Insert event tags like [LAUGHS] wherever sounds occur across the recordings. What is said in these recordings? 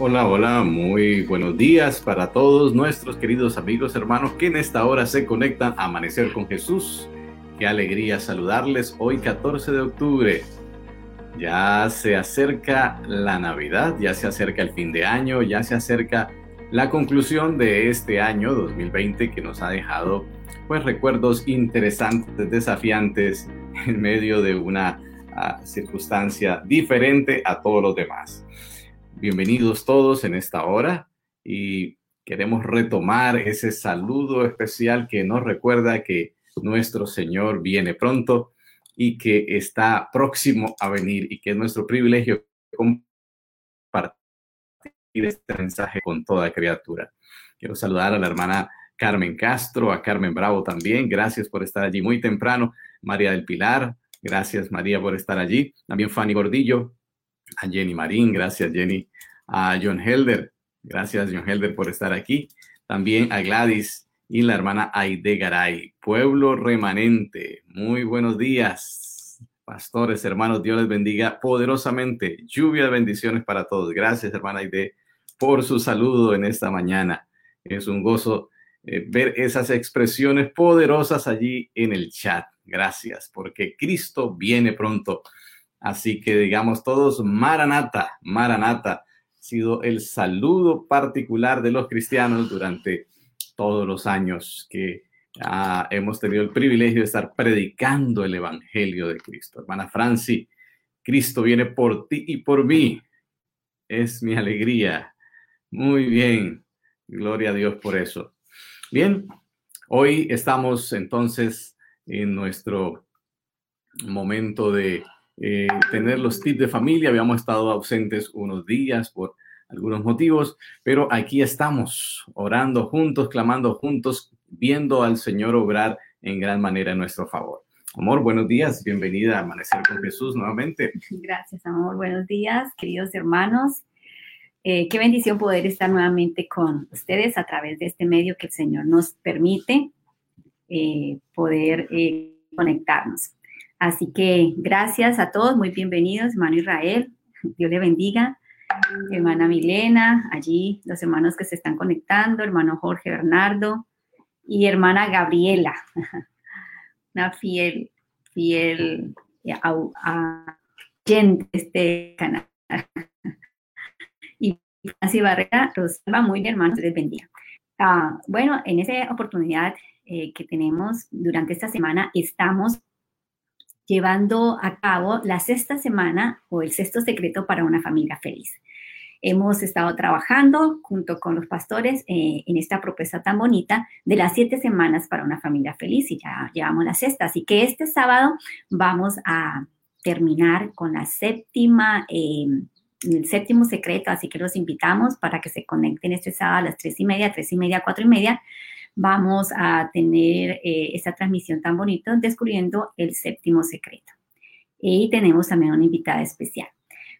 Hola, hola, muy buenos días para todos nuestros queridos amigos, hermanos que en esta hora se conectan a Amanecer con Jesús. Qué alegría saludarles hoy 14 de octubre. Ya se acerca la Navidad, ya se acerca el fin de año, ya se acerca la conclusión de este año 2020 que nos ha dejado pues recuerdos interesantes, desafiantes en medio de una uh, circunstancia diferente a todos los demás. Bienvenidos todos en esta hora y queremos retomar ese saludo especial que nos recuerda que nuestro Señor viene pronto y que está próximo a venir y que es nuestro privilegio compartir este mensaje con toda criatura. Quiero saludar a la hermana Carmen Castro, a Carmen Bravo también. Gracias por estar allí muy temprano. María del Pilar, gracias María por estar allí. También Fanny Gordillo, a Jenny Marín, gracias Jenny, a John Helder, gracias John Helder por estar aquí, también a Gladys y la hermana Aide Garay, pueblo remanente, muy buenos días, pastores, hermanos, Dios les bendiga poderosamente, lluvia de bendiciones para todos, gracias hermana Aide por su saludo en esta mañana, es un gozo eh, ver esas expresiones poderosas allí en el chat, gracias, porque Cristo viene pronto. Así que digamos todos, Maranata, Maranata, ha sido el saludo particular de los cristianos durante todos los años que ah, hemos tenido el privilegio de estar predicando el Evangelio de Cristo. Hermana Franci, Cristo viene por ti y por mí. Es mi alegría. Muy bien. Gloria a Dios por eso. Bien, hoy estamos entonces en nuestro momento de eh, tener los tips de familia. Habíamos estado ausentes unos días por algunos motivos, pero aquí estamos orando juntos, clamando juntos, viendo al Señor obrar en gran manera en nuestro favor. Amor, buenos días, bienvenida a Amanecer con Jesús nuevamente. Gracias, amor, buenos días, queridos hermanos. Eh, qué bendición poder estar nuevamente con ustedes a través de este medio que el Señor nos permite eh, poder conectarnos. Así que gracias a todos, muy bienvenidos, hermano Israel, Dios le bendiga, hermana Milena, allí los hermanos que se están conectando, hermano Jorge Bernardo y hermana Gabriela, [LAUGHS] una fiel, fiel gente de este canal. [LAUGHS] Y así Barrera, Rosalba, muy bien, hermanos, les bendiga. Ah, bueno, en esa oportunidad eh, que tenemos durante esta semana, estamos llevando a cabo la sexta semana o el sexto secreto para una familia feliz. Hemos estado trabajando junto con los pastores eh, en esta propuesta tan bonita de las siete semanas para una familia feliz y ya llevamos la sexta. Así que este sábado vamos a terminar con la séptima, em, el séptimo secreto. Así que los invitamos para que se conecten este sábado a las tres y media, tres y media, cuatro y media vamos a tener eh, esta transmisión tan bonita descubriendo el séptimo secreto. Y tenemos también una invitada especial.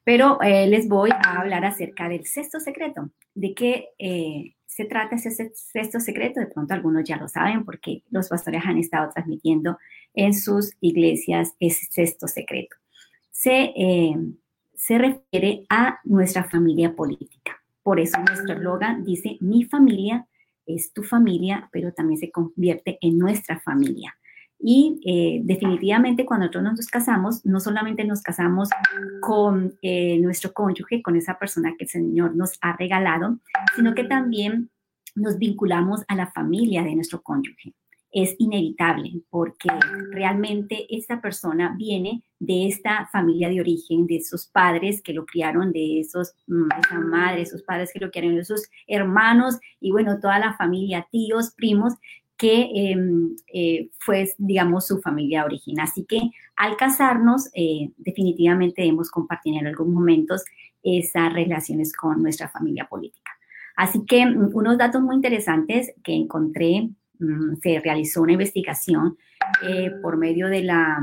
Pero eh, les voy a hablar acerca del sexto secreto. ¿De qué eh, se trata ese sexto secreto? De pronto algunos ya lo saben porque los pastores han estado transmitiendo en sus iglesias ese sexto secreto. Se, se refiere a nuestra familia política. Por eso nuestro eslogan dice, mi familia es tu familia, pero también se convierte en nuestra familia. Y eh, definitivamente cuando nosotros nos casamos, no solamente nos casamos con eh, nuestro cónyuge, con esa persona que el Señor nos ha regalado, sino que también nos vinculamos a la familia de nuestro cónyuge es inevitable porque realmente esta persona viene de esta familia de origen, de esos padres que lo criaron, de esos, mm, esa madre, esos padres que lo criaron, de esos hermanos y bueno, toda la familia, tíos, primos, que em, eh, fue, digamos, su familia de origen. Así que al casarnos, eh, definitivamente debemos compartir en algunos momentos esas relaciones con nuestra familia política. Así que mm, unos datos muy interesantes que encontré se realizó una investigación eh, por medio de la...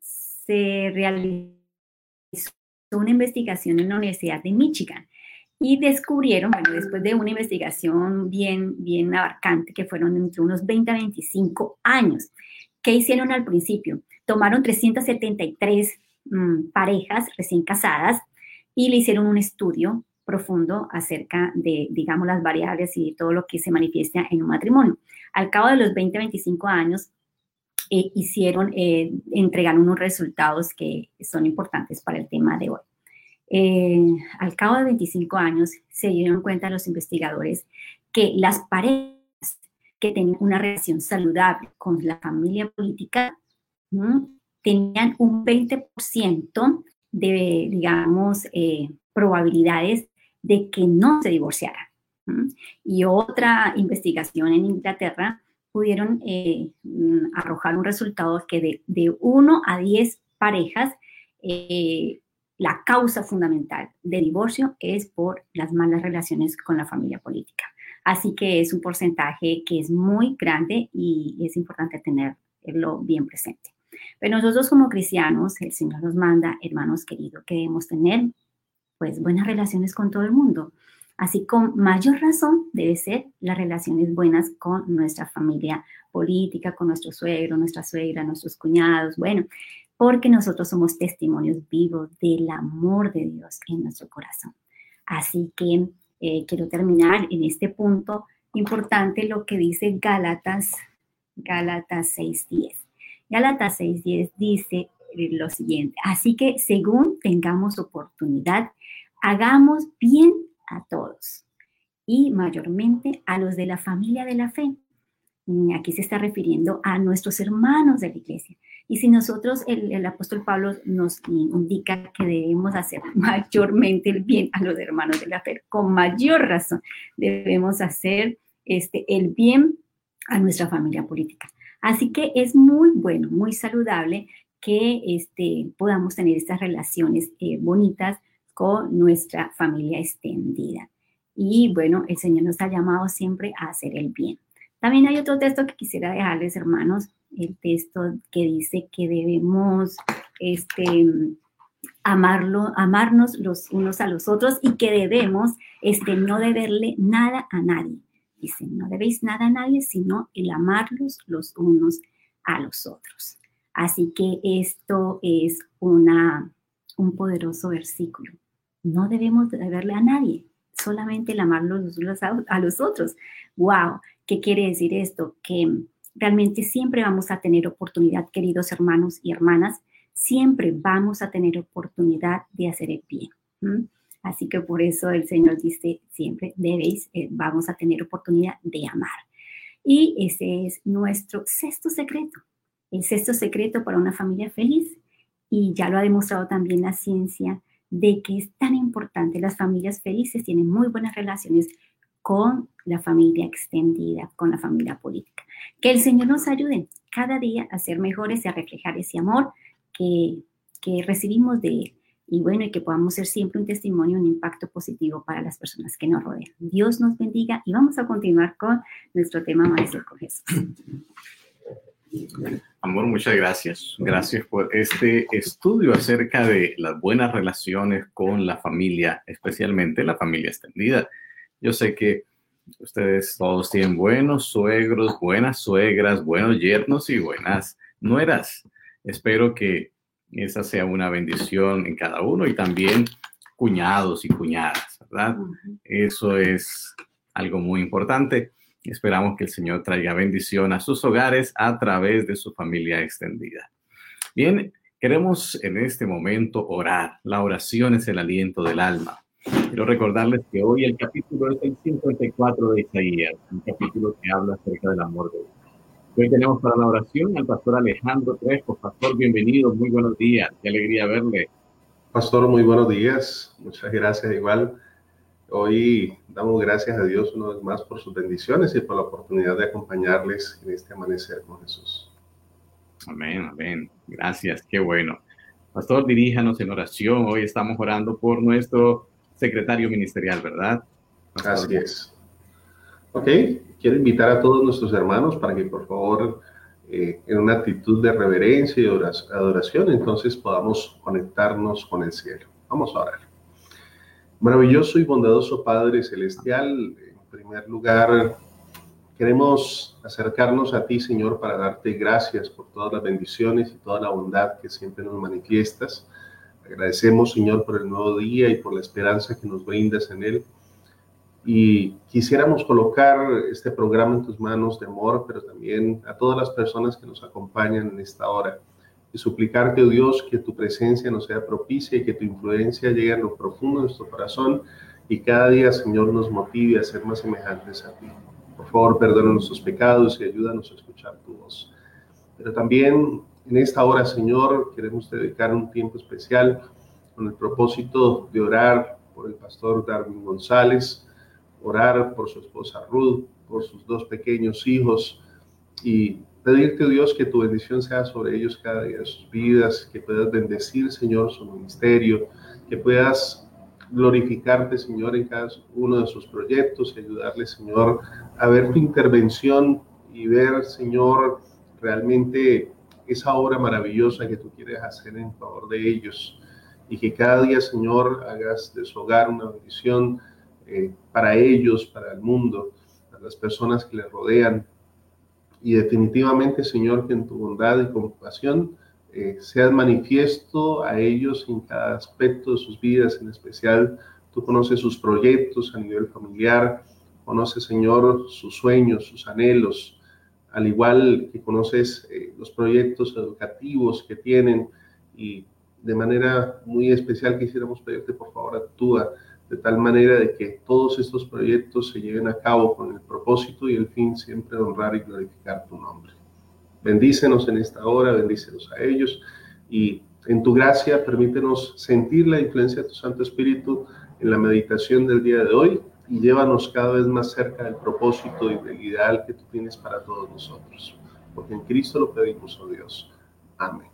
Se, realizó una investigación en la Universidad de Michigan y descubrieron, bueno, después de una investigación bien, bien abarcante, que fueron entre unos 20 a 25 años, ¿qué hicieron al principio? Tomaron 373 mm, parejas recién casadas y le hicieron un estudio profundo acerca de, digamos, las variables y todo lo que se manifiesta en un matrimonio. Al cabo de los 20, 25 años, eh, hicieron, eh, entregaron unos resultados que son importantes para el tema de hoy. Eh, al cabo de 25 años, se dieron cuenta los investigadores que las parejas que tenían una relación saludable con la familia política tenían un 20% de, digamos, probabilidades de que no se divorciaran. Y otra investigación en Inglaterra pudieron eh, arrojar un resultado que de, de 1 a 10 parejas, eh, la causa fundamental de divorcio es por las malas relaciones con la familia política. Así que es un porcentaje que es muy grande y es importante tenerlo bien presente. Pero nosotros como cristianos, el Señor nos manda, hermanos queridos, que debemos tener pues buenas relaciones con todo el mundo. Así con mayor razón debe ser las relaciones buenas con nuestra familia política, con nuestro suegro, nuestra suegra, nuestros cuñados, bueno, porque nosotros somos testimonios vivos del amor de Dios en nuestro corazón. Así que eh, quiero terminar en este punto importante lo que dice Gálatas, Gálatas 6.10. Gálatas 6.10 dice lo siguiente, así que según tengamos oportunidad, hagamos bien a todos y mayormente a los de la familia de la fe. Aquí se está refiriendo a nuestros hermanos de la iglesia. Y si nosotros, el, apóstol Pablo nos indica que debemos hacer [LAUGHS] mayormente el bien a los hermanos de la fe, con mayor razón debemos hacer este, el bien a nuestra familia política. Así que es muy bueno, muy saludable que este, podamos tener estas relaciones eh, bonitas con nuestra familia extendida. Y bueno, el Señor nos ha llamado siempre a hacer el bien. También hay otro texto que quisiera dejarles, hermanos, el texto que dice que debemos este, amarlo, amarnos los unos a los otros y que debemos este, no deberle nada a nadie. Dice, no debéis nada a nadie, sino el amarlos los unos a los otros. Así que esto es una, un poderoso versículo no debemos deberle a nadie, solamente el unos a los otros. ¡Wow! ¿Qué quiere decir esto? Que realmente siempre vamos a tener oportunidad, queridos hermanos y hermanas, siempre vamos a tener oportunidad de hacer el bien. Así que por eso el Señor dice siempre debéis, eh, vamos a tener oportunidad de amar. Y ese es nuestro sexto secreto, el sexto secreto para una familia feliz. Y ya lo ha demostrado también la ciencia de que es tan importante. Las familias felices tienen muy buenas relaciones con la familia extendida, con la familia política. Que el Señor nos ayude cada día a ser mejores y a reflejar ese amor que, que recibimos de Él. Y bueno, y que podamos ser siempre un testimonio, un impacto positivo para las personas que nos rodean. Dios nos bendiga y vamos a continuar con nuestro tema Maestro con Jesús. Amor, muchas gracias. Gracias por este estudio acerca de las buenas relaciones con la familia, especialmente la familia extendida. Yo sé que ustedes todos tienen buenos suegros, buenas suegras, buenos yernos y buenas nueras. Espero que esa sea una bendición en cada uno y también cuñados y cuñadas, ¿verdad? Eso es algo muy importante. Esperamos que el Señor traiga bendición a sus hogares a través de su familia extendida. Bien, queremos en este momento orar. La oración es el aliento del alma. Quiero recordarles que hoy el capítulo es el 54 de Isaías, un capítulo que habla acerca del amor de Dios. Hoy tenemos para la oración al pastor Alejandro Trejo. Pastor, bienvenido, muy buenos días, qué alegría verle. Pastor, muy buenos días, muchas gracias igual Hoy damos gracias a Dios una vez más por sus bendiciones y por la oportunidad de acompañarles en este amanecer con Jesús. Amén, amén. Gracias, qué bueno. Pastor, diríjanos en oración. Hoy estamos orando por nuestro secretario ministerial, ¿verdad? Así es. Ok, quiero invitar a todos nuestros hermanos para que por favor, eh, en una actitud de reverencia y adoración, entonces podamos conectarnos con el cielo. Vamos a orar. Maravilloso y bondadoso Padre Celestial, en primer lugar, queremos acercarnos a ti, Señor, para darte gracias por todas las bendiciones y toda la bondad que siempre nos manifiestas. Agradecemos, Señor, por el nuevo día y por la esperanza que nos brindas en él. Y quisiéramos colocar este programa en tus manos de amor, pero también a todas las personas que nos acompañan en esta hora. Y suplicarte, oh Dios, que tu presencia nos sea propicia y que tu influencia llegue a lo profundo de nuestro corazón y cada día, Señor, nos motive a ser más semejantes a ti. Por favor, perdona nuestros pecados y ayúdanos a escuchar tu voz. Pero también en esta hora, Señor, queremos dedicar un tiempo especial con el propósito de orar por el pastor Darwin González, orar por su esposa Ruth, por sus dos pequeños hijos y pedirte, Dios, que tu bendición sea sobre ellos cada día de sus vidas, que puedas bendecir, Señor, su ministerio, que puedas glorificarte, Señor, en cada uno de sus proyectos y ayudarle, Señor, a ver tu intervención y ver, Señor, realmente esa obra maravillosa que tú quieres hacer en favor de ellos. Y que cada día, Señor, hagas de su hogar una bendición eh, para ellos, para el mundo, para las personas que les rodean. Y definitivamente, Señor, que en tu bondad y compasión eh, seas manifiesto a ellos en cada aspecto de sus vidas, en especial tú conoces sus proyectos a nivel familiar, conoces, Señor, sus sueños, sus anhelos, al igual que conoces eh, los proyectos educativos que tienen y de manera muy especial quisiéramos pedirte, por favor, actúa de tal manera de que todos estos proyectos se lleven a cabo con el propósito y el fin siempre de honrar y glorificar tu nombre. Bendícenos en esta hora, bendícenos a ellos y en tu gracia permítenos sentir la influencia de tu Santo Espíritu en la meditación del día de hoy y llévanos cada vez más cerca del propósito y del ideal que tú tienes para todos nosotros. Porque en Cristo lo pedimos, oh Dios. Amén.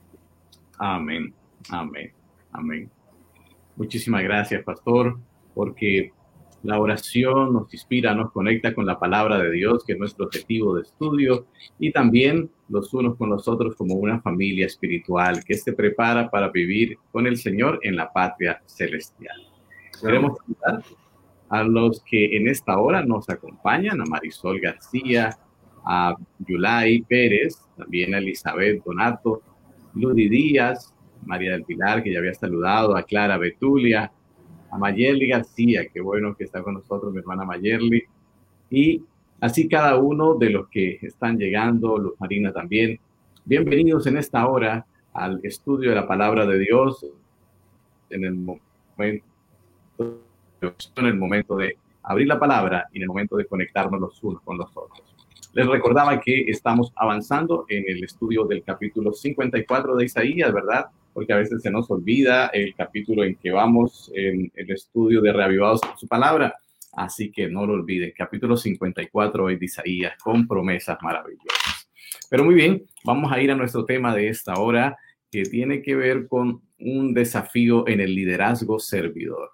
Amén, amén, amén. Muchísimas gracias, pastor, porque la oración nos inspira, nos conecta con la palabra de Dios, que es nuestro objetivo de estudio, y también los unos con los otros como una familia espiritual que se prepara para vivir con el Señor en la patria celestial. Queremos saludar a los que en esta hora nos acompañan, a Marisol García, a Yulay Pérez, también a Elizabeth Donato, Ludi Díaz, María del Pilar, que ya había saludado, a Clara Betulia, a Mayerly García, qué bueno que está con nosotros mi hermana Mayerly, y así cada uno de los que están llegando, Luz Marina también. Bienvenidos en esta hora al estudio de la palabra de Dios en el momento, en el momento de abrir la palabra y en el momento de conectarnos los unos con los otros. Les recordaba que estamos avanzando en el estudio del capítulo 54 de Isaías, ¿verdad? Porque a veces se nos olvida el capítulo en que vamos en el estudio de Reavivados por su palabra. Así que no lo olviden, capítulo 54 de Isaías, con promesas maravillosas. Pero muy bien, vamos a ir a nuestro tema de esta hora, que tiene que ver con un desafío en el liderazgo servidor.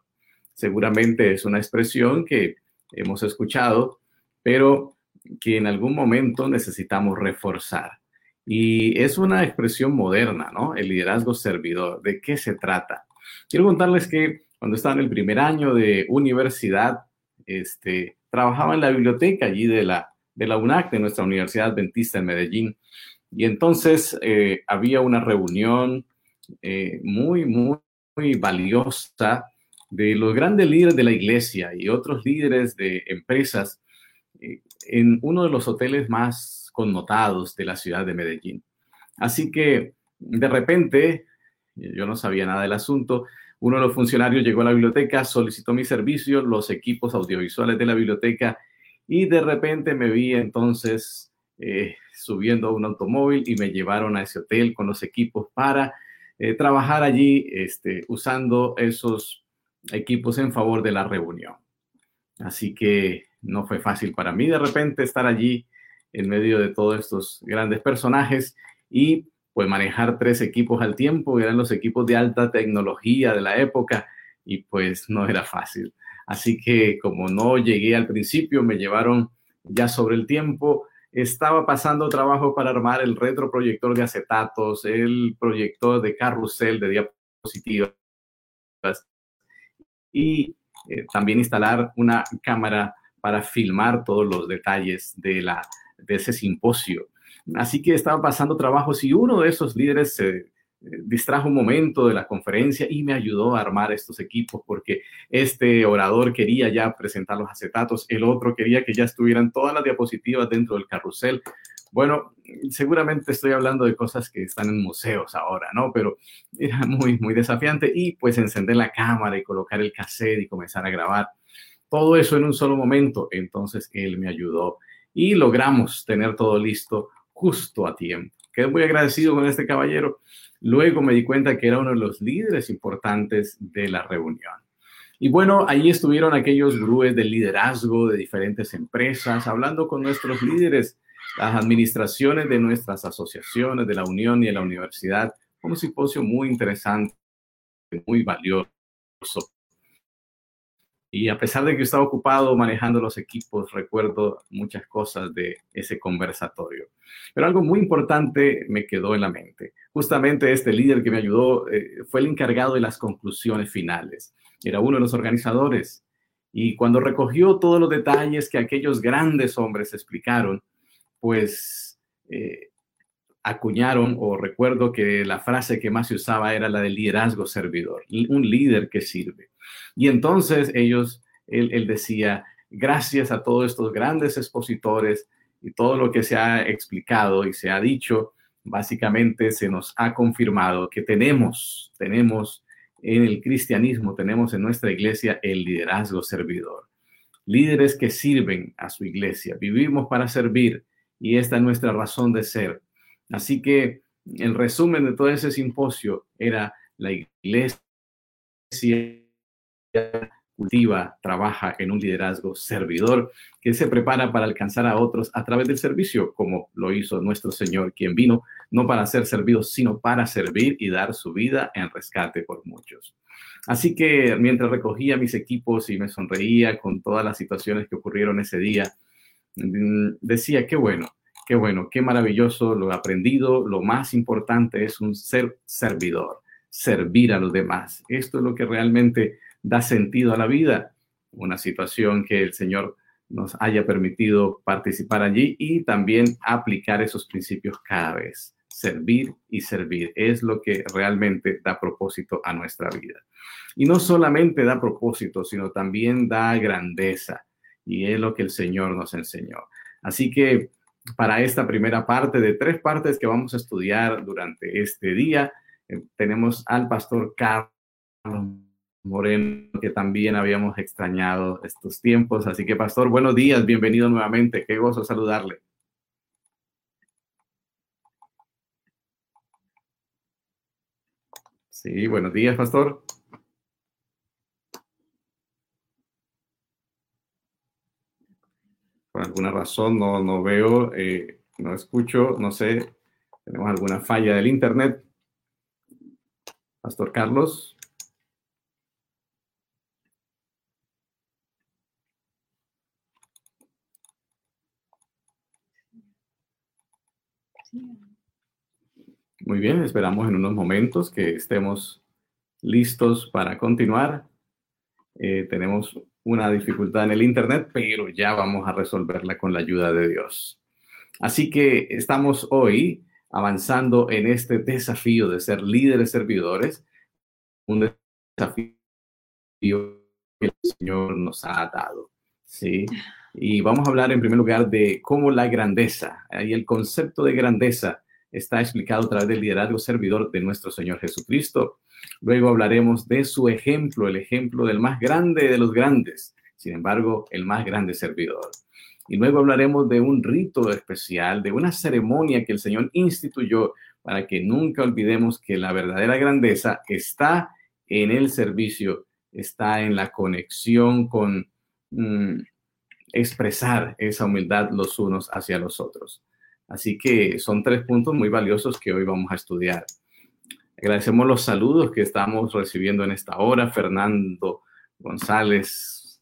Seguramente es una expresión que hemos escuchado, pero que en algún momento necesitamos reforzar. Y es una expresión moderna, ¿no? El liderazgo servidor. ¿De qué se trata? Quiero contarles que cuando estaba en el primer año de universidad, este, trabajaba en la biblioteca allí de la, de la UNAC, de nuestra Universidad Adventista en Medellín. Y entonces eh, había una reunión eh, muy, muy, muy valiosa de los grandes líderes de la iglesia y otros líderes de empresas eh, en uno de los hoteles más connotados de la ciudad de Medellín. Así que de repente, yo no sabía nada del asunto, uno de los funcionarios llegó a la biblioteca, solicitó mi servicio, los equipos audiovisuales de la biblioteca y de repente me vi entonces eh, subiendo a un automóvil y me llevaron a ese hotel con los equipos para eh, trabajar allí este, usando esos equipos en favor de la reunión. Así que no fue fácil para mí de repente estar allí en medio de todos estos grandes personajes y pues manejar tres equipos al tiempo, eran los equipos de alta tecnología de la época y pues no era fácil. Así que como no llegué al principio, me llevaron ya sobre el tiempo, estaba pasando trabajo para armar el retroproyector de acetatos, el proyector de carrusel de diapositivas y eh, también instalar una cámara para filmar todos los detalles de la de ese simposio. Así que estaba pasando trabajos y uno de esos líderes se, distrajo un momento de la conferencia y me ayudó a armar estos equipos porque este orador quería ya presentar los acetatos, el otro quería que ya estuvieran todas las diapositivas dentro del carrusel. Bueno, seguramente estoy hablando de cosas que están en museos ahora, ¿no? Pero era muy, muy desafiante y pues encender la cámara y colocar el cassette y comenzar a grabar. Todo eso en un solo momento. Entonces él me ayudó y logramos tener todo listo justo a tiempo. Quedé muy agradecido con este caballero. Luego me di cuenta que era uno de los líderes importantes de la reunión. Y bueno, ahí estuvieron aquellos grúes de liderazgo de diferentes empresas, hablando con nuestros líderes, las administraciones de nuestras asociaciones, de la Unión y de la universidad. Un simposio muy interesante, muy valioso y a pesar de que estaba ocupado manejando los equipos, recuerdo muchas cosas de ese conversatorio. Pero algo muy importante me quedó en la mente. Justamente este líder que me ayudó eh, fue el encargado de las conclusiones finales. Era uno de los organizadores. Y cuando recogió todos los detalles que aquellos grandes hombres explicaron, pues eh, acuñaron, o recuerdo que la frase que más se usaba era la del liderazgo servidor, un líder que sirve. Y entonces ellos, él, decía, gracias a todos estos grandes expositores y todo lo que se ha explicado y se ha dicho, básicamente se nos ha confirmado que tenemos, tenemos en el cristianismo, tenemos en nuestra iglesia el liderazgo servidor. Líderes que sirven a su iglesia. Vivimos para servir y esta es nuestra razón de ser. Así que el resumen de todo ese simposio era la iglesia cultiva, trabaja en un liderazgo servidor que se prepara para alcanzar a otros a través del servicio, como lo hizo nuestro Señor, quien vino no para ser servido, sino para servir y dar su vida en rescate por muchos. Así que mientras recogía mis equipos y me sonreía con todas las situaciones que ocurrieron ese día, mm, decía, qué bueno, qué bueno, qué maravilloso lo aprendido. Lo más importante es un ser servidor, servir a los demás. Esto es lo que realmente da sentido a la vida. Una situación que el Señor nos haya permitido participar allí y también aplicar esos principios cada vez. Servir y servir es lo que realmente da propósito a nuestra vida. Y no solamente da propósito, sino también da grandeza. Y es lo que el Señor nos enseñó. Así que para esta primera parte de tres partes que vamos a estudiar durante este día. Eh, tenemos al pastor Carlos Moreno, que también habíamos extrañado estos tiempos. Así que, pastor, buenos días, bienvenido nuevamente. Qué gozo saludarle. Sí, buenos días, pastor. Alguna razón no, no veo, eh, no escucho, no sé, tenemos alguna falla del Internet. Pastor Carlos. Muy bien, esperamos en unos momentos que estemos listos para continuar. Eh, tenemos una dificultad en el Internet, pero ya vamos a resolverla con la ayuda de Dios. Así que estamos hoy avanzando en este desafío de ser líderes servidores, un desafío que el Señor nos ha dado. ¿sí? Y vamos a hablar en primer lugar de cómo la grandeza y el concepto de grandeza está explicado a través del liderazgo servidor de nuestro Señor Jesucristo. Luego hablaremos de su ejemplo, el ejemplo del más grande de los grandes, sin embargo, el más grande servidor. Y luego hablaremos de un rito especial, de una ceremonia que el Señor instituyó para que nunca olvidemos que la verdadera grandeza está en el servicio, está en la conexión con mm, expresar esa humildad los unos hacia los otros. Así que son tres puntos muy valiosos que hoy vamos a estudiar. Agradecemos los saludos que estamos recibiendo en esta hora. Fernando González,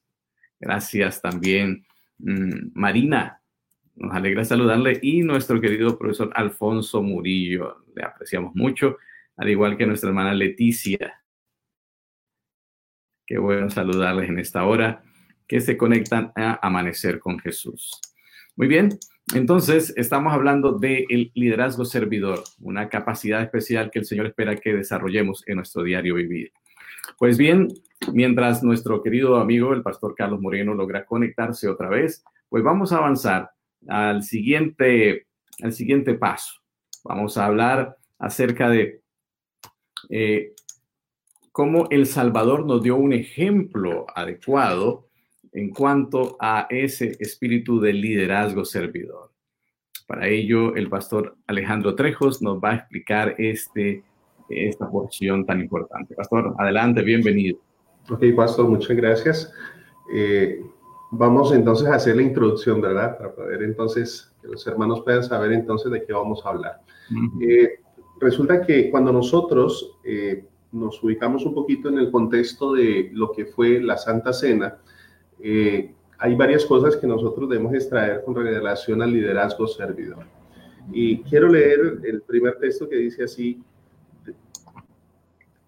gracias también. Mm, Marina, nos alegra saludarle. Y nuestro querido profesor Alfonso Murillo, le apreciamos mucho, al igual que nuestra hermana Leticia. Qué bueno saludarles en esta hora que se conectan a Amanecer con Jesús. Muy bien, entonces estamos hablando del liderazgo servidor, una capacidad especial que el Señor espera que desarrollemos en nuestro diario vivir. Pues bien, mientras nuestro querido amigo, el pastor Carlos Moreno, logra conectarse otra vez, pues vamos a avanzar al siguiente, al siguiente paso. Vamos a hablar acerca de eh, cómo El Salvador nos dio un ejemplo adecuado en cuanto a ese espíritu de liderazgo servidor. Para ello, el pastor Alejandro Trejos nos va a explicar este, esta porción tan importante. Pastor, adelante, bienvenido. Ok, pastor, muchas gracias. Eh, vamos entonces a hacer la introducción, ¿verdad? Para poder entonces que los hermanos puedan saber entonces de qué vamos a hablar. Eh, resulta que cuando nosotros eh, nos ubicamos un poquito en el contexto de lo que fue la Santa Cena, eh, hay varias cosas que nosotros debemos extraer con relación al liderazgo servidor. Y quiero leer el primer texto que dice así,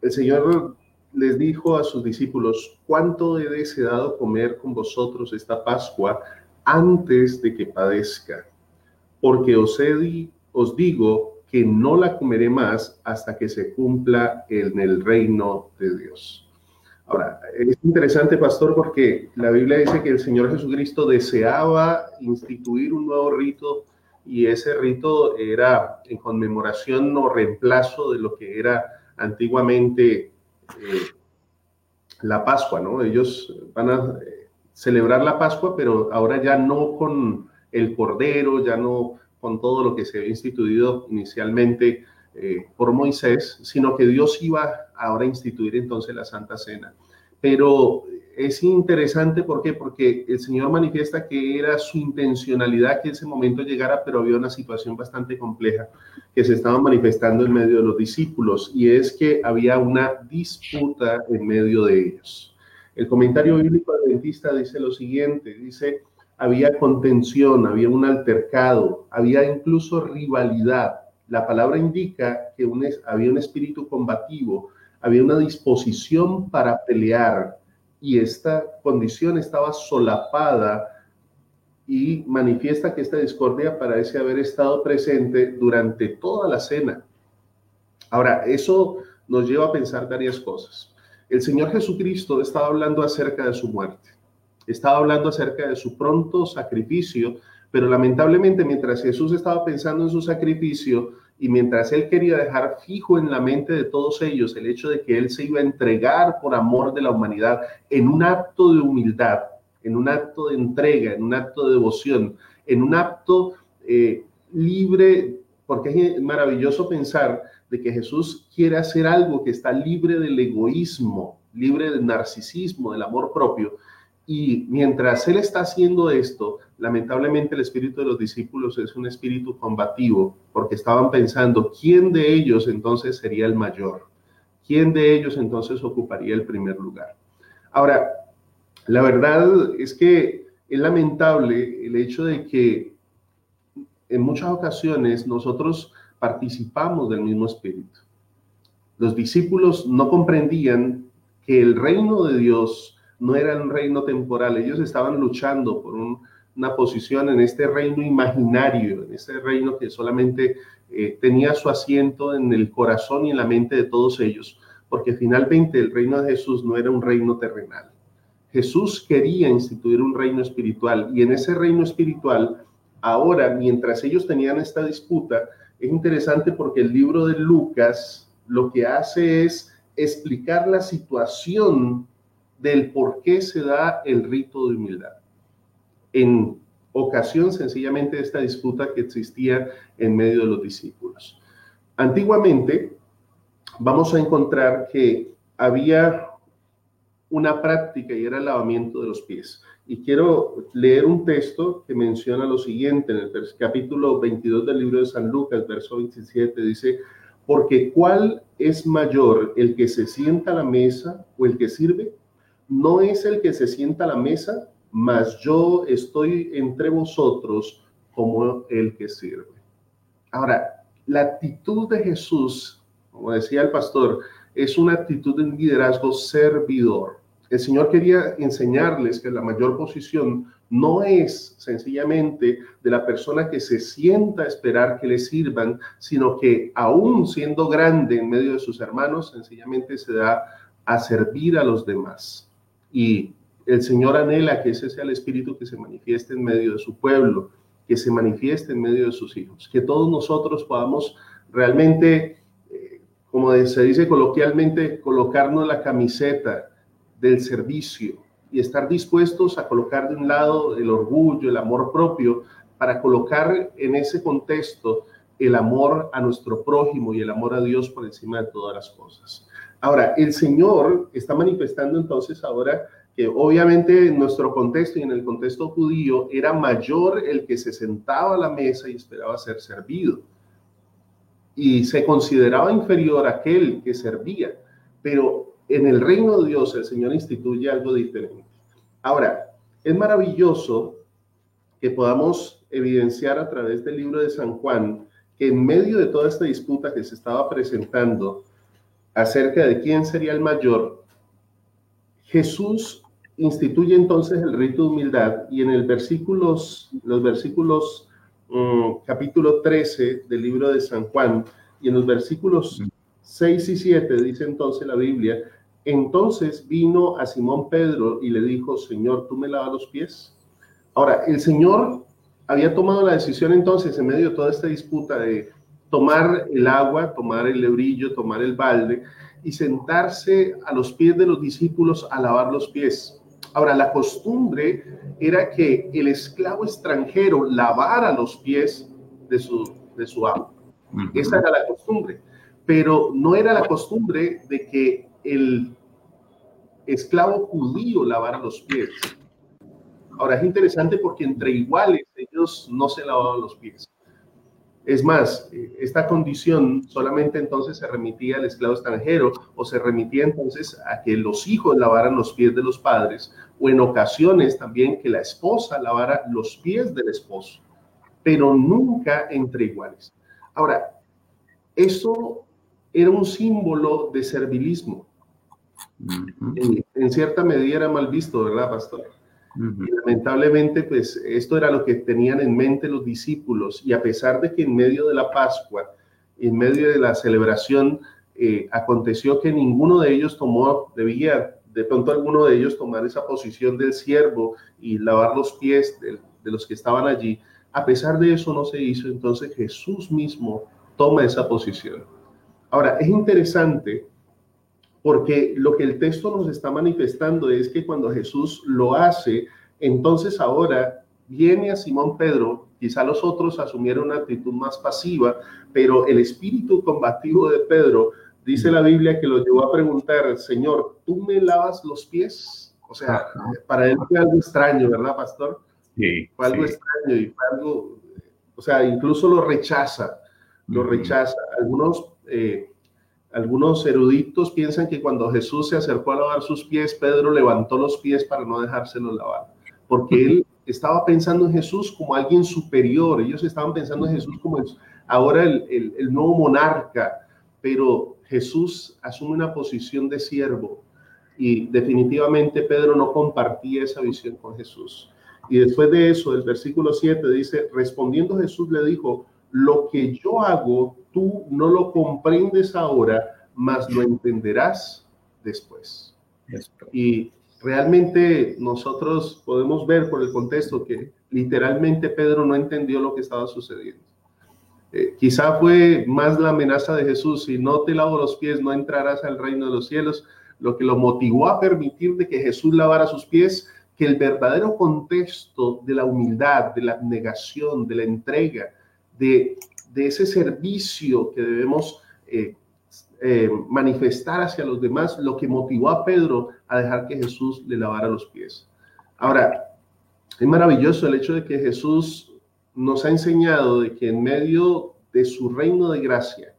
el Señor les dijo a sus discípulos, ¿cuánto he deseado comer con vosotros esta Pascua antes de que padezca? Porque os, os digo que no la comeré más hasta que se cumpla en el reino de Dios. Ahora, es interesante, pastor, porque la Biblia dice que el Señor Jesucristo deseaba instituir un nuevo rito y ese rito era en conmemoración o reemplazo de lo que era antiguamente eh, la Pascua, ¿no? Ellos van a eh, celebrar la Pascua, pero ahora ya no con el Cordero, ya no con todo lo que se había instituido inicialmente eh, por Moisés, sino que Dios iba ahora a instituir entonces la Santa Cena. Pero es interesante, ¿por qué? Porque el Señor manifiesta que era su intencionalidad que ese momento llegara, pero había una situación bastante compleja que se estaba manifestando en medio de los discípulos, y es que había una disputa en medio de ellos. El comentario bíblico adventista dice lo siguiente, dice, había contención, había un altercado, había incluso rivalidad la palabra indica que había un espíritu combativo, había una disposición para pelear y esta condición estaba solapada y manifiesta que esta discordia parece haber estado presente durante toda la cena. Ahora, eso nos lleva a pensar varias cosas. El Señor Jesucristo estaba hablando acerca de su muerte, estaba hablando acerca de su pronto sacrificio pero lamentablemente mientras Jesús estaba pensando en su sacrificio y mientras él quería dejar fijo en la mente de todos ellos el hecho de que él se iba a entregar por amor de la humanidad en un acto de humildad, en un acto de entrega, en un acto de devoción, en un acto eh, libre, porque es maravilloso pensar de que Jesús quiere hacer algo que está libre del egoísmo, libre del narcisismo, del amor propio, y mientras él está haciendo esto, lamentablemente el espíritu de los discípulos es un espíritu combativo, porque estaban pensando, ¿quién de ellos entonces sería el mayor? ¿Quién de ellos entonces ocuparía el primer lugar? Ahora, la verdad es que es lamentable el hecho de que en muchas ocasiones nosotros participamos del mismo espíritu. Los discípulos no comprendían que el reino de Dios no era un reino temporal, ellos estaban luchando por una posición en este reino imaginario, en este reino que solamente eh, tenía su asiento en el corazón y en la mente de todos ellos, porque finalmente el reino de Jesús no era un reino terrenal. Jesús quería instituir un reino espiritual y en ese reino espiritual, ahora, mientras ellos tenían esta disputa, es interesante porque el libro de Lucas lo que hace es explicar la situación del por qué se da el rito de humildad. En ocasión sencillamente de esta disputa que existía en medio de los discípulos. Antiguamente vamos a encontrar que había una práctica y era el lavamiento de los pies. Y quiero leer un texto que menciona lo siguiente en el capítulo 22 del libro de San Lucas, verso 27, dice, porque ¿cuál es mayor, el que se sienta a la mesa o el que sirve? no es el que se sienta a la mesa, mas yo estoy entre vosotros como el que sirve. Ahora, la actitud de Jesús, como decía el pastor, es una actitud de liderazgo servidor. el Señor quería enseñarles que la mayor posición no es sencillamente de la persona que se sienta a esperar que le sirvan, sino que aún siendo grande en medio de sus hermanos, sencillamente se da a servir a los demás. Y el Señor anhela que ese sea el espíritu que se manifieste en medio de su pueblo, que se manifieste en medio de sus hijos, que todos nosotros podamos realmente, eh, como se dice coloquialmente, colocarnos la camiseta del servicio y estar dispuestos a colocar de un lado el orgullo, el amor propio, para colocar en ese contexto el amor a nuestro prójimo y el amor a Dios por encima de todas las cosas. Ahora, el Señor está manifestando entonces ahora que obviamente en nuestro contexto y en el contexto judío era mayor el que se sentaba a la mesa y esperaba ser servido. Y se consideraba inferior aquel que servía. Pero en el reino de Dios el Señor instituye algo diferente. Ahora, es maravilloso que podamos evidenciar a través del libro de San Juan que en medio de toda esta disputa que se estaba presentando acerca de quién sería el mayor, Jesús instituye entonces el rito de humildad y en el versículos, los versículos mm, capítulo 13 del libro de San Juan y en los versículos 6 y 7 dice entonces la Biblia, entonces vino a Simón Pedro y le dijo, Señor, ¿tú me lavas los pies? Ahora, el Señor había tomado la decisión entonces en medio de toda esta disputa de tomar el agua, tomar el lebrillo, tomar el balde y sentarse a los pies de los discípulos a lavar los pies. Ahora, la costumbre era que el esclavo extranjero lavara los pies de su, de su amo. Esa era la costumbre. Pero no era la costumbre de que el esclavo judío lavara los pies. Ahora, es interesante porque entre iguales ellos no se lavaban los pies. Es más, esta condición solamente entonces se remitía al esclavo extranjero o se remitía entonces a que los hijos lavaran los pies de los padres o en ocasiones también que la esposa lavara los pies del esposo, pero nunca entre iguales. Ahora, eso era un símbolo de servilismo. en, cierta medida era mal visto, ¿verdad, pastor? lamentablemente, pues esto era lo que tenían en mente los discípulos y a pesar de que en medio de la Pascua, en medio de la celebración, eh, aconteció que ninguno de ellos tomó, debía de pronto alguno de ellos tomar esa posición del siervo y lavar los pies de, los que estaban allí. A pesar de eso no se hizo, entonces Jesús mismo toma esa posición. Ahora, es interesante porque lo que el texto nos está manifestando es que cuando Jesús lo hace, entonces ahora viene a Simón Pedro, quizá los otros asumieron una actitud más pasiva, pero el espíritu combativo de Pedro, dice la Biblia que lo llevó a preguntar, Señor, ¿tú me lavas los pies? O sea, para él fue algo extraño, ¿verdad, pastor? Sí. Fue algo extraño y fue algo, o sea, incluso lo rechaza, lo rechaza. Algunos... Eh, algunos eruditos piensan que cuando Jesús se acercó a lavar sus pies, Pedro levantó los pies para no dejárselos lavar, porque él estaba pensando en Jesús como alguien superior, ellos estaban pensando en Jesús como ahora el, el nuevo monarca, pero Jesús asume una posición de siervo y definitivamente Pedro no compartía esa visión con Jesús. Y después de eso, el versículo 7 dice, respondiendo Jesús le dijo, lo que yo hago, tú no lo comprendes ahora, mas lo entenderás después. Y realmente nosotros podemos ver por el contexto que literalmente Pedro no entendió lo que estaba sucediendo. Eh, quizá fue más la amenaza de Jesús, si no te lavo los pies, no entrarás al reino de los cielos, lo que lo motivó a permitir de que Jesús lavara sus pies, que el verdadero contexto de la humildad, de la abnegación, de la entrega, de, ese servicio que debemos eh, eh, manifestar hacia los demás, lo que motivó a Pedro a dejar que Jesús le lavara los pies. Ahora, es maravilloso el hecho de que Jesús nos ha enseñado de que en medio de su reino de gracia,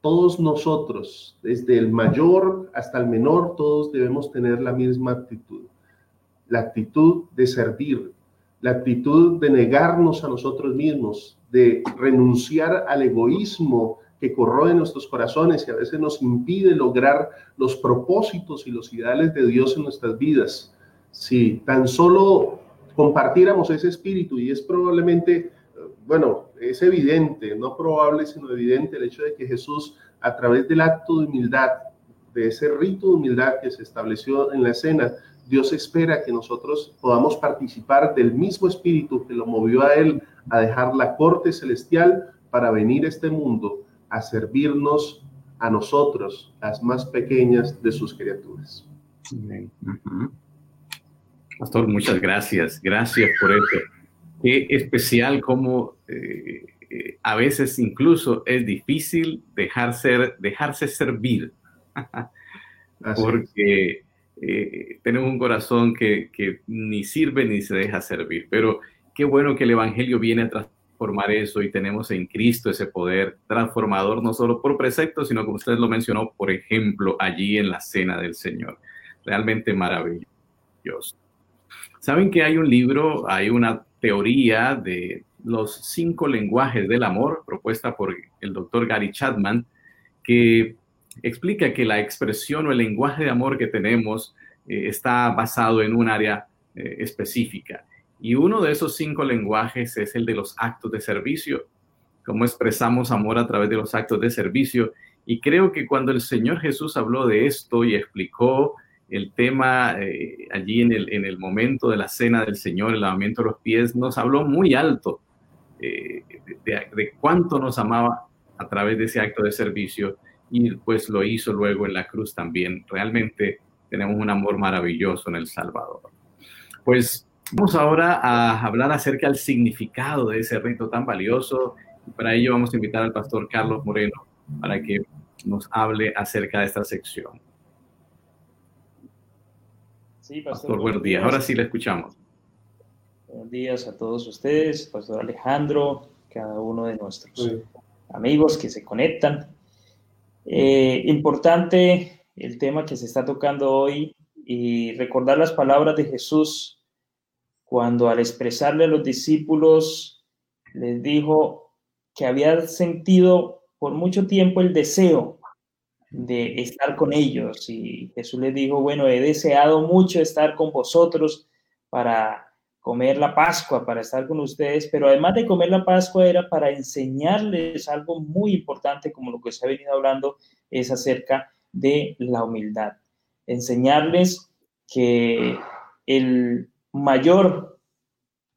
todos nosotros, desde el mayor hasta el menor, todos debemos tener la misma actitud, la actitud de servir, la actitud de negarnos a nosotros mismos, de renunciar al egoísmo que corroe nuestros corazones y a veces nos impide lograr los propósitos y los ideales de Dios en nuestras vidas. Si tan solo compartiéramos ese espíritu y es probablemente, bueno, es evidente, no probable, sino evidente el hecho de que Jesús a través del acto de humildad, de ese rito de humildad que se estableció en la escena, Dios espera que nosotros podamos participar del mismo espíritu que lo movió a él a dejar la corte celestial para venir a este mundo a servirnos a nosotros, las más pequeñas de sus criaturas. Pastor, muchas gracias. Gracias por esto. Qué especial como eh, eh, a veces incluso es difícil dejar ser, dejarse servir. Porque eh, tenemos un corazón que, que, ni sirve ni se deja servir. Pero qué bueno que el Evangelio viene a transformar eso y tenemos en Cristo ese poder transformador, no solo por precepto, sino como usted lo mencionó, por ejemplo, allí en la cena del Señor. Realmente maravilloso. Saben que hay un libro, hay una teoría de los cinco lenguajes del amor propuesta por el doctor Gary Chapman, que explica que la expresión o el lenguaje de amor que tenemos eh, está basado en un área eh, específica. Y uno de esos cinco lenguajes es el de los actos de servicio, cómo expresamos amor a través de los actos de servicio. Y creo que cuando el Señor Jesús habló de esto y explicó el tema eh, allí en el, en el momento de la cena del Señor, el lavamiento de los pies, nos habló muy alto de, de, cuánto nos amaba a través de ese acto de servicio y pues lo hizo luego en la cruz también. Realmente tenemos un amor maravilloso en el Salvador. Pues vamos ahora a hablar acerca del significado de ese rito tan valioso. Para ello vamos a invitar al pastor Carlos Moreno para que nos hable acerca de esta sección. Sí, pastor. buenos días. Ahora sí le escuchamos. Buenos días a todos ustedes, pastor Alejandro, cada uno de nuestros amigos que se conectan. Eh, importante el tema que se está tocando hoy y recordar las palabras de Jesús cuando al expresarle a los discípulos les dijo que había sentido por mucho tiempo el deseo de estar con ellos y Jesús les dijo, bueno, he deseado mucho estar con vosotros para comer la Pascua, para estar con ustedes, pero además de comer la Pascua era para enseñarles algo muy importante, como lo que se ha venido hablando, es acerca de la humildad. Enseñarles que el mayor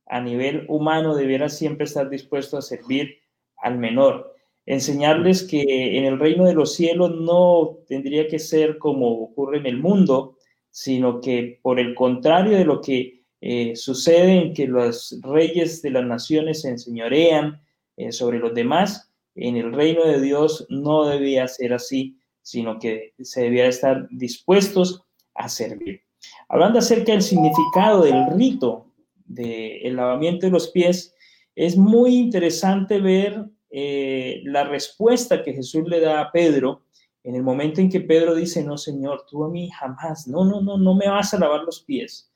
a nivel humano debiera siempre estar dispuesto a servir al menor. Enseñarles que en el reino de los cielos no tendría que ser como ocurre en el mundo, sino que por el contrario de lo que eh, sucede en que los reyes de las naciones se enseñorean eh, sobre los demás. En el reino de Dios no debía ser así, sino que se debía estar dispuestos a servir. Hablando acerca del significado del rito del lavamiento de los pies, es muy interesante ver eh, la respuesta que Jesús le da a Pedro en el momento en que Pedro dice, no, Señor, tú a mí jamás, no, no, no, no me vas a lavar los pies.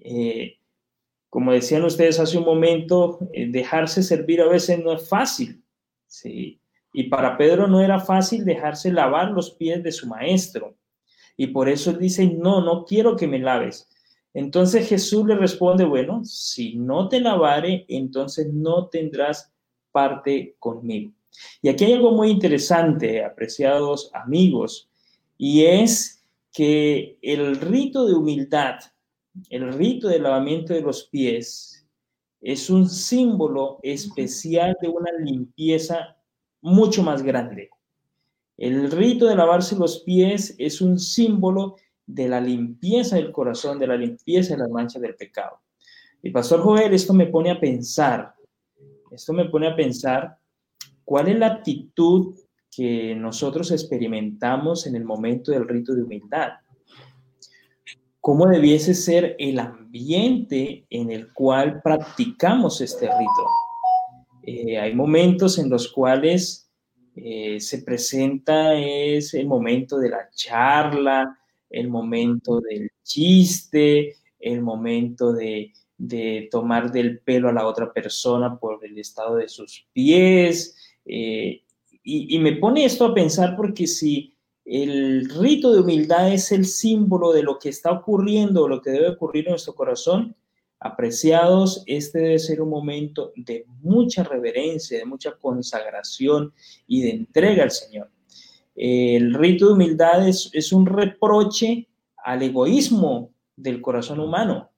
Eh, como decían ustedes hace un momento, eh, dejarse servir a veces no es fácil. ¿sí? Y para Pedro no era fácil dejarse lavar los pies de su maestro. Y por eso dice, no, no quiero que me laves. Entonces Jesús le responde, bueno, si no te lavare, entonces no tendrás parte conmigo. Y aquí hay algo muy interesante, apreciados amigos, y es que el rito de humildad el rito de lavamiento de los pies es un símbolo especial de una limpieza mucho más grande. El rito de lavarse los pies es un símbolo de la limpieza del corazón, de la limpieza de las manchas del pecado. Y Pastor Joel, esto me pone a pensar, esto me pone a pensar cuál es la actitud que nosotros experimentamos en el momento del rito de humildad cómo debiese ser el ambiente en el cual practicamos este rito. Eh, hay momentos en los cuales eh, se presenta es el momento de la charla, el momento del chiste, el momento de, tomar del pelo a la otra persona por el estado de sus pies. Eh, y, me pone esto a pensar porque si el rito de humildad es el símbolo de lo que está ocurriendo, lo que debe ocurrir en nuestro corazón, apreciados, este debe ser un momento de mucha reverencia, de mucha consagración y de entrega al Señor. El rito de humildad es un reproche al egoísmo del corazón humano.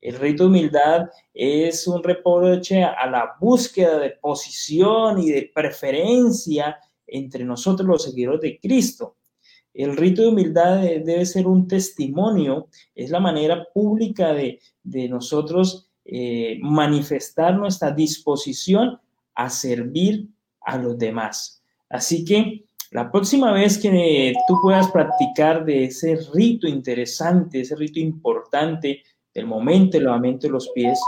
El rito de humildad es un reproche a la búsqueda de posición y de preferencia entre nosotros los seguidores de Cristo. El rito de humildad debe ser un testimonio, es la manera pública de, nosotros eh, manifestar nuestra disposición a servir a los demás. Así que la próxima vez que tú puedas practicar de ese rito interesante, ese rito importante del momento del lavamiento de los pies,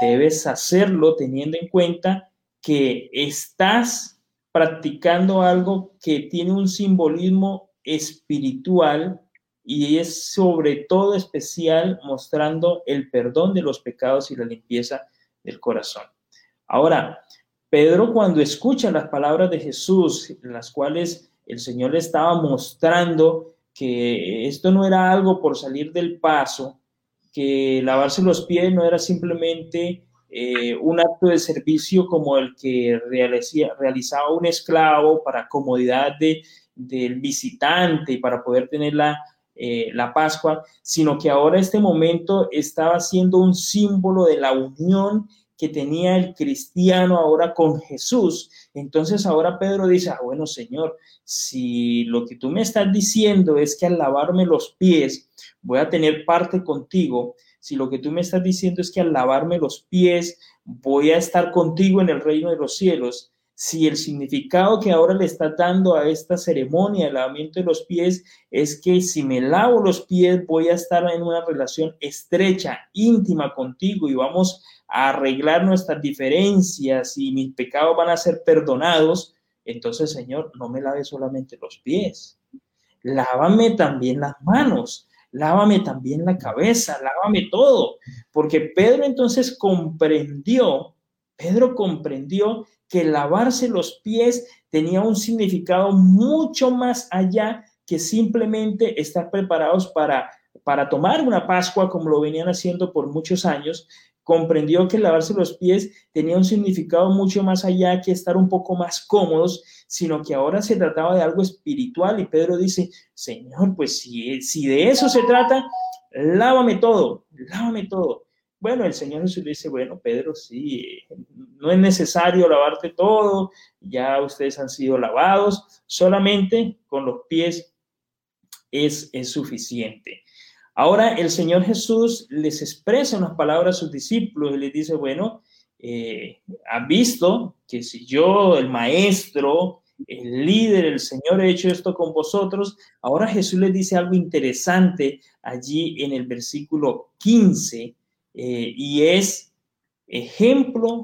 debes hacerlo teniendo en cuenta que estás practicando algo que tiene un simbolismo espiritual y es sobre todo especial mostrando el perdón de los pecados y la limpieza del corazón. Ahora, Pedro cuando escucha las palabras de Jesús, en las cuales el Señor le estaba mostrando que esto no era algo por salir del paso, que lavarse los pies no era simplemente eh, un acto de servicio como el que realizaba un esclavo para comodidad de, del visitante y para poder tener la, eh, la Pascua, sino que ahora este momento estaba siendo un símbolo de la unión que tenía el cristiano ahora con Jesús. Entonces ahora Pedro dice, ah, bueno Señor, si lo que tú me estás diciendo es que al lavarme los pies voy a tener parte contigo, si lo que tú me estás diciendo es que al lavarme los pies voy a estar contigo en el reino de los cielos, si el significado que ahora le está dando a esta ceremonia, el lavamiento de los pies, es que si me lavo los pies voy a estar en una relación estrecha, íntima contigo y vamos a arreglar nuestras diferencias y mis pecados van a ser perdonados, entonces Señor, no me lave solamente los pies, lávame también las manos, lávame también la cabeza, lávame todo, porque Pedro entonces comprendió, Pedro comprendió que lavarse los pies tenía un significado mucho más allá que simplemente estar preparados para, para tomar una Pascua como lo venían haciendo por muchos años, comprendió que lavarse los pies tenía un significado mucho más allá que estar un poco más cómodos, sino que ahora se trataba de algo espiritual y Pedro dice, Señor, pues si, si de eso se trata, lávame todo, lávame todo. Bueno, el Señor Jesús dice, bueno, Pedro, sí, no es necesario lavarte todo, ya ustedes han sido lavados, solamente con los pies es, suficiente. Ahora el Señor Jesús les expresa unas palabras a sus discípulos y les dice, bueno, eh, han visto que si yo, el maestro, el líder, el Señor, he hecho esto con vosotros, ahora Jesús les dice algo interesante allí en el versículo 15 eh, y es, ejemplo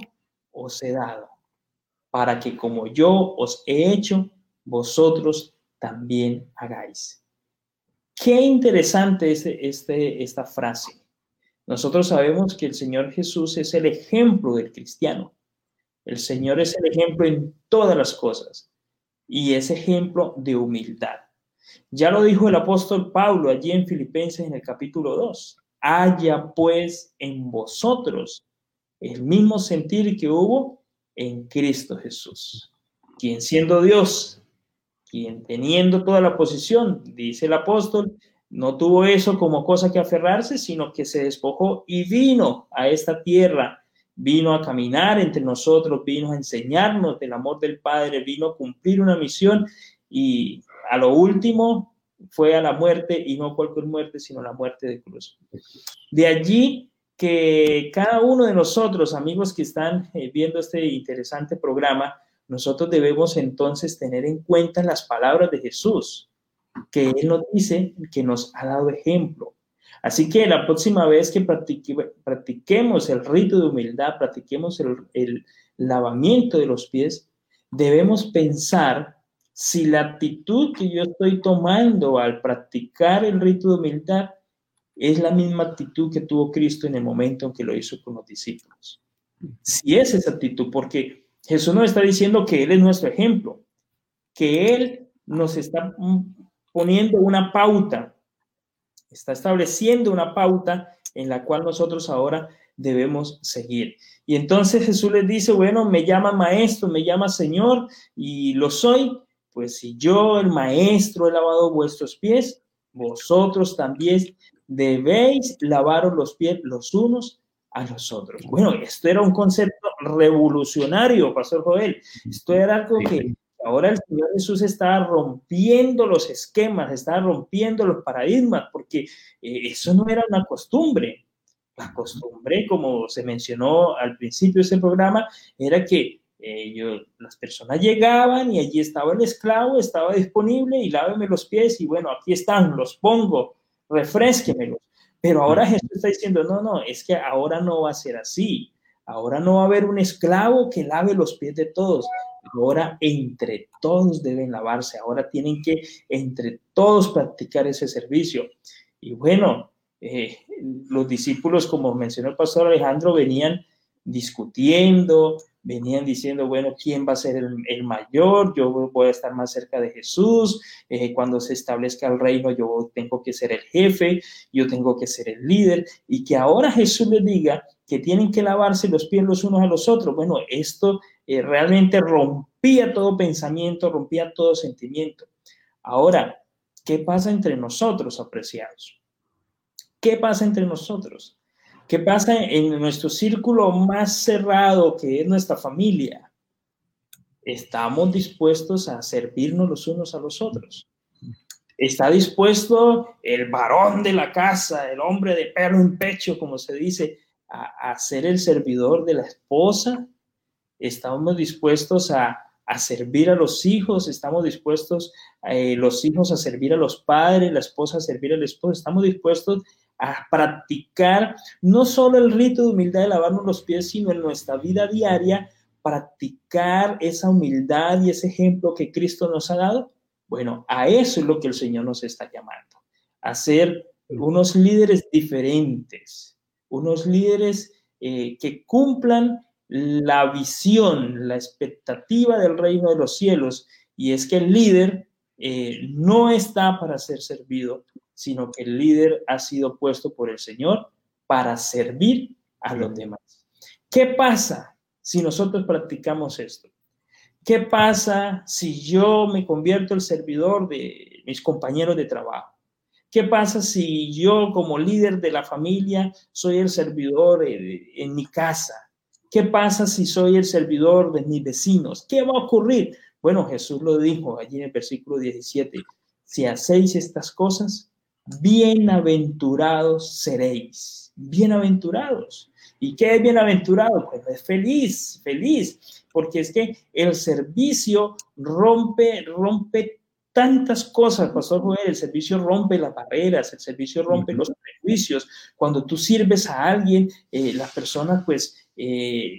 os he dado, para que como yo os he hecho, vosotros también hagáis. Qué interesante es este, esta frase. Nosotros sabemos que el Señor Jesús es el ejemplo del cristiano. El Señor es el ejemplo en todas las cosas y es ejemplo de humildad. Ya lo dijo el apóstol Pablo allí en Filipenses en el capítulo 2. Haya pues en vosotros el mismo sentir que hubo en Cristo Jesús, quien siendo Dios quien teniendo toda la posición, dice el apóstol, no tuvo eso como cosa que aferrarse, sino que se despojó y vino a esta tierra, vino a caminar entre nosotros, vino a enseñarnos del amor del Padre, vino a cumplir una misión y a lo último fue a la muerte y no cualquier muerte, sino la muerte de cruz. De allí que cada uno de nosotros, amigos que están eh, viendo este interesante programa, nosotros debemos entonces tener en cuenta las palabras de Jesús, que Él nos dice que nos ha dado ejemplo. Así que la próxima vez que practiquemos el rito de humildad, practiquemos el, lavamiento de los pies, debemos pensar si la actitud que yo estoy tomando al practicar el rito de humildad es la misma actitud que tuvo Cristo en el momento en que lo hizo con los discípulos. Si es esa actitud, porque Jesús nos está diciendo que Él es nuestro ejemplo, que Él nos está poniendo una pauta, está estableciendo una pauta en la cual nosotros ahora debemos seguir. Y entonces Jesús les dice, bueno, me llama maestro, me llama Señor y lo soy, pues si yo, el maestro, he lavado vuestros pies, vosotros también debéis lavaros los pies los unos a los otros. Bueno, esto era un concepto revolucionario, Pastor Joel. Esto era algo que ahora el Señor Jesús está rompiendo los esquemas, está rompiendo los paradigmas, porque eh, eso no era una costumbre. La costumbre, como se mencionó al principio de este programa, era que eh, las personas llegaban y allí estaba el esclavo, estaba disponible y láveme los pies y bueno, aquí están, los pongo, refresquemelos. Pero ahora Jesús está diciendo, no, no, es que ahora no va a ser así. Ahora no va a haber un esclavo que lave los pies de todos. Ahora entre todos deben lavarse. Ahora tienen que entre todos practicar ese servicio. Y bueno, eh, los discípulos, como mencionó el pastor Alejandro, venían discutiendo, venían diciendo, bueno, ¿quién va a ser el, mayor? Yo voy a estar más cerca de Jesús. Eh, cuando se establezca el reino, yo tengo que ser el jefe, yo tengo que ser el líder. Y que ahora Jesús les diga que tienen que lavarse los pies los unos a los otros. Bueno, esto eh, realmente rompía todo pensamiento, rompía todo sentimiento. Ahora, ¿qué pasa entre nosotros, apreciados? ¿Qué pasa entre nosotros? ¿Qué pasa en nuestro círculo más cerrado, que es nuestra familia? Estamos dispuestos a servirnos los unos a los otros. Está dispuesto el varón de la casa, el hombre de pelo en pecho, como se dice, a, ser el servidor de la esposa. Estamos dispuestos a, servir a los hijos, estamos dispuestos eh, los hijos a servir a los padres, la esposa a servir al esposo, estamos dispuestos a practicar no solo el rito de humildad de lavarnos los pies, sino en nuestra vida diaria, practicar esa humildad y ese ejemplo que Cristo nos ha dado. Bueno, a eso es lo que el Señor nos está llamando, a ser unos líderes diferentes, unos líderes eh, que cumplan la visión, la expectativa del reino de los cielos, y es que el líder eh, no está para ser servido, sino que el líder ha sido puesto por el Señor para servir a los demás. ¿Qué pasa si nosotros practicamos esto? ¿Qué pasa si yo me convierto el servidor de mis compañeros de trabajo? ¿Qué pasa si yo como líder de la familia soy el servidor en mi casa? ¿Qué pasa si soy el servidor de mis vecinos? ¿Qué va a ocurrir? Bueno, Jesús lo dijo allí en el versículo 17. Si hacéis estas cosas, bienaventurados seréis, bienaventurados. ¿Y qué es bienaventurado? Pues es feliz, feliz, porque es que el servicio rompe, rompe tantas cosas, Pastor Joel, el servicio rompe las barreras, el servicio rompe los prejuicios. Cuando tú sirves a alguien, eh, las personas pues eh,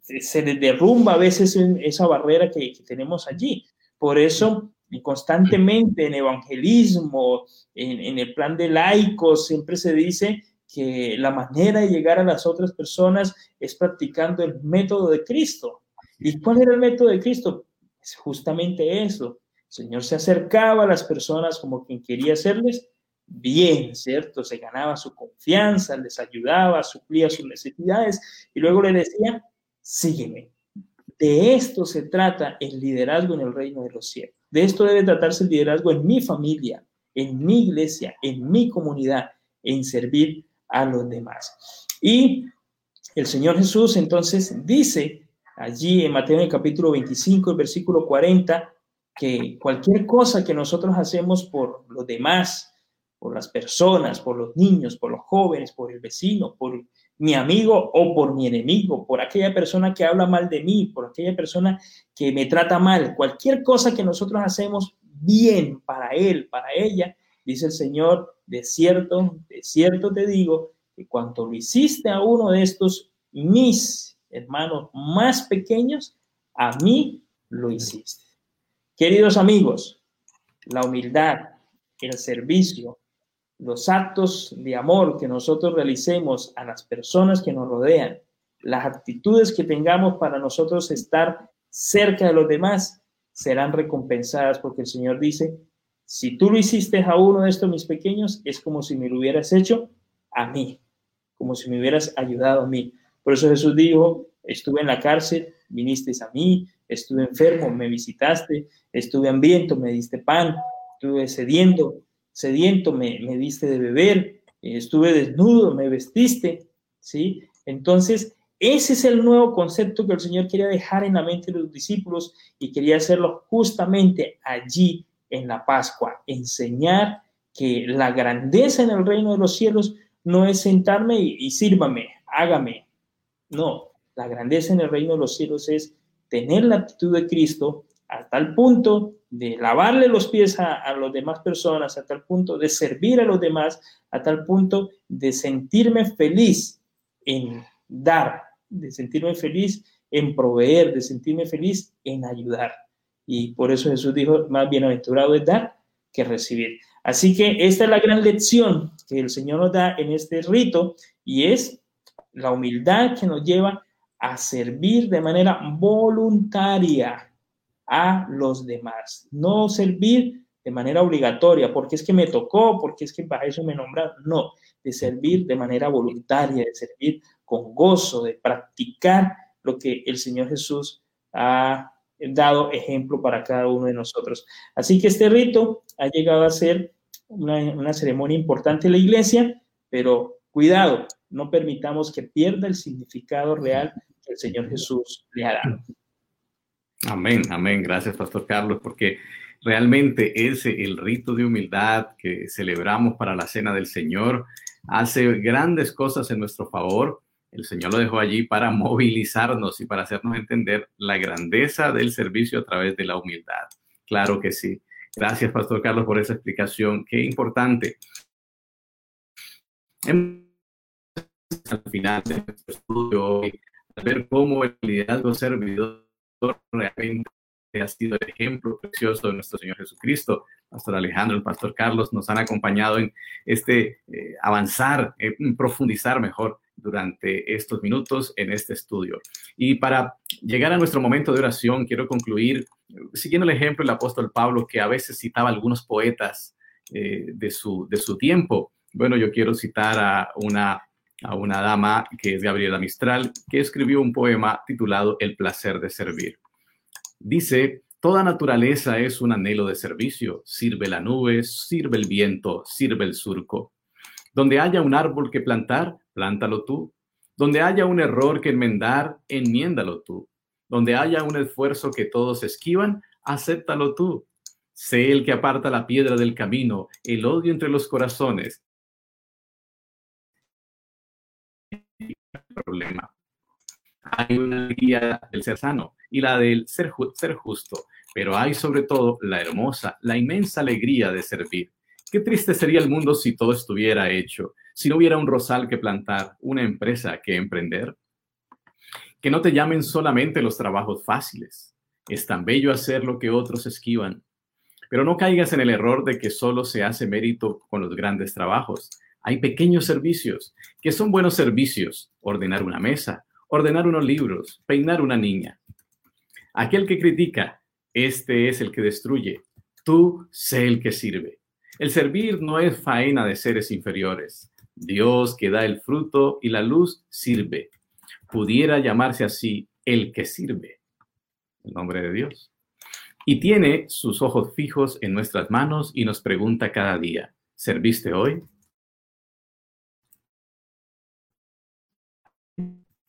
se les derrumba a veces esa barrera que, que tenemos allí. Por eso y constantemente en evangelismo, en, el plan de laicos, siempre se dice que la manera de llegar a las otras personas es practicando el método de Cristo. ¿Y cuál era el método de Cristo? Es justamente eso. El Señor se acercaba a las personas como quien quería hacerles bien, ¿cierto? Se ganaba su confianza, les ayudaba, suplía sus necesidades y luego le decía, sígueme. De esto se trata el liderazgo en el reino de los cielos. De esto debe tratarse el liderazgo en mi familia, en mi iglesia, en mi comunidad, en servir a los demás. Y el Señor Jesús entonces dice allí en Mateo en el capítulo 25, el versículo 40, que cualquier cosa que nosotros hacemos por los demás, por las personas, por los niños, por los jóvenes, por el vecino, por mi amigo o por mi enemigo, por aquella persona que habla mal de mí, por aquella persona que me trata mal, cualquier cosa que nosotros hacemos bien para él, para ella, dice el Señor, de cierto, de cierto te digo, que cuando lo hiciste a uno de estos mis hermanos más pequeños, a mí lo hiciste. Queridos amigos, la humildad, el servicio, los actos de amor que nosotros realicemos a las personas que nos rodean, las actitudes que tengamos para nosotros estar cerca de los demás, serán recompensadas porque el Señor dice, si tú lo hiciste a uno de estos mis pequeños, es como si me lo hubieras hecho a mí, como si me hubieras ayudado a mí. Por eso Jesús dijo, estuve en la cárcel, viniste a mí, estuve enfermo, me visitaste, estuve hambriento, me diste pan, estuve sediento, sediento, me, me diste de beber, estuve desnudo, me vestiste, ¿sí? Entonces, ese es el nuevo concepto que el Señor quería dejar en la mente de los discípulos y quería hacerlo justamente allí en la Pascua, enseñar que la grandeza en el reino de los cielos no es sentarme y, y sírvame, hágame. No, la grandeza en el reino de los cielos es tener la actitud de Cristo a tal punto de lavarle los pies a, a las demás personas, a tal punto de servir a los demás, a tal punto de sentirme feliz en dar, de sentirme feliz en proveer, de sentirme feliz en ayudar. Y por eso Jesús dijo, más bienaventurado es dar que recibir. Así que esta es la gran lección que el Señor nos da en este rito y es la humildad que nos lleva a servir de manera voluntaria a los demás, no servir de manera obligatoria, porque es que me tocó, porque es que para eso me nombraron, no, de servir de manera voluntaria, de servir con gozo, de practicar lo que el Señor Jesús ha dado ejemplo para cada uno de nosotros. Así que este rito ha llegado a ser una, una ceremonia importante en la iglesia, pero cuidado, no permitamos que pierda el significado real que el Señor Jesús le ha dado. Amén, amén. Gracias, Pastor Carlos, porque realmente ese, el rito de humildad que celebramos para la cena del Señor, hace grandes cosas en nuestro favor. El Señor lo dejó allí para movilizarnos y para hacernos entender la grandeza del servicio a través de la humildad. Claro que sí. Gracias, Pastor Carlos, por esa explicación. Qué importante al final de nuestro estudio hoy, ver cómo el liderazgo servidor realmente ha sido el ejemplo precioso de nuestro Señor Jesucristo. Pastor Alejandro, el Pastor Carlos nos han acompañado en este eh, avanzar, en profundizar mejor durante estos minutos en este estudio. Y para llegar a nuestro momento de oración, quiero concluir siguiendo el ejemplo del apóstol Pablo, que a veces citaba algunos poetas eh, de, su, de su tiempo. Bueno, yo quiero citar a una a una dama que es Gabriela Mistral, que escribió un poema titulado El placer de servir. Dice, toda naturaleza es un anhelo de servicio, sirve la nube, sirve el viento, sirve el surco. Donde haya un árbol que plantar, plántalo tú. Donde haya un error que enmendar, enmiéndalo tú. Donde haya un esfuerzo que todos esquivan, acéptalo tú. Sé el que aparta la piedra del camino, el odio entre los corazones, problema. Hay una alegría del ser sano y la del ser, ser justo, pero hay sobre todo la hermosa, la inmensa alegría de servir. Qué triste sería el mundo si todo estuviera hecho, si no hubiera un rosal que plantar, una empresa que emprender. Que no te llamen solamente los trabajos fáciles. Es tan bello hacer lo que otros esquivan. Pero no caigas en el error de que solo se hace mérito con los grandes trabajos. Hay pequeños servicios que son buenos servicios. Ordenar una mesa, ordenar unos libros, peinar una niña. Aquel que critica, este es el que destruye. Tú sé el que sirve. El servir no es faena de seres inferiores. Dios que da el fruto y la luz sirve. Pudiera llamarse así el que sirve. El nombre de Dios. Y tiene sus ojos fijos en nuestras manos y nos pregunta cada día, ¿serviste hoy?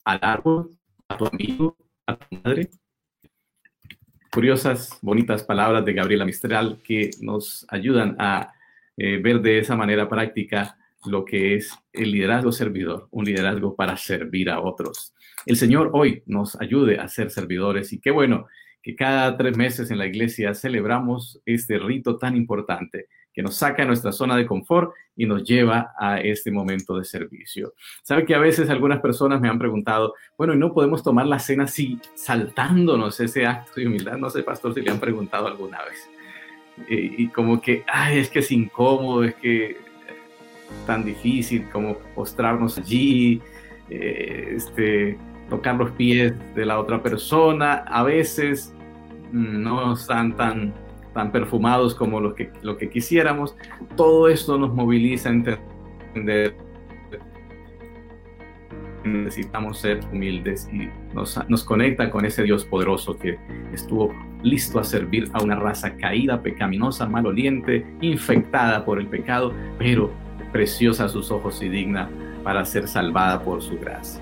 Al árbol, a tu amigo, a tu madre. Curiosas, bonitas palabras de Gabriela Mistral que nos ayudan a eh, ver de esa manera práctica lo que es el liderazgo servidor, un liderazgo para servir a otros. El Señor hoy nos ayude a ser servidores y qué bueno que cada tres meses en la iglesia celebramos este rito tan importante que nos saca de nuestra zona de confort y nos lleva a este momento de servicio. Sabe que a veces algunas personas me han preguntado, bueno, ¿y no podemos tomar la cena así saltándonos ese acto de humildad? No sé, pastor, si le han preguntado alguna vez. Y, como que, ay, es que es incómodo, es que tan difícil como postrarnos allí, eh, este, tocar los pies de la otra persona. A veces mm, no están tan, tan perfumados como lo que, lo que quisiéramos. Todo esto nos moviliza a entender necesitamos ser humildes y nos, nos, conecta con ese Dios poderoso que estuvo listo a servir a una raza caída, pecaminosa, maloliente, infectada por el pecado, pero preciosa a sus ojos y digna para ser salvada por su gracia.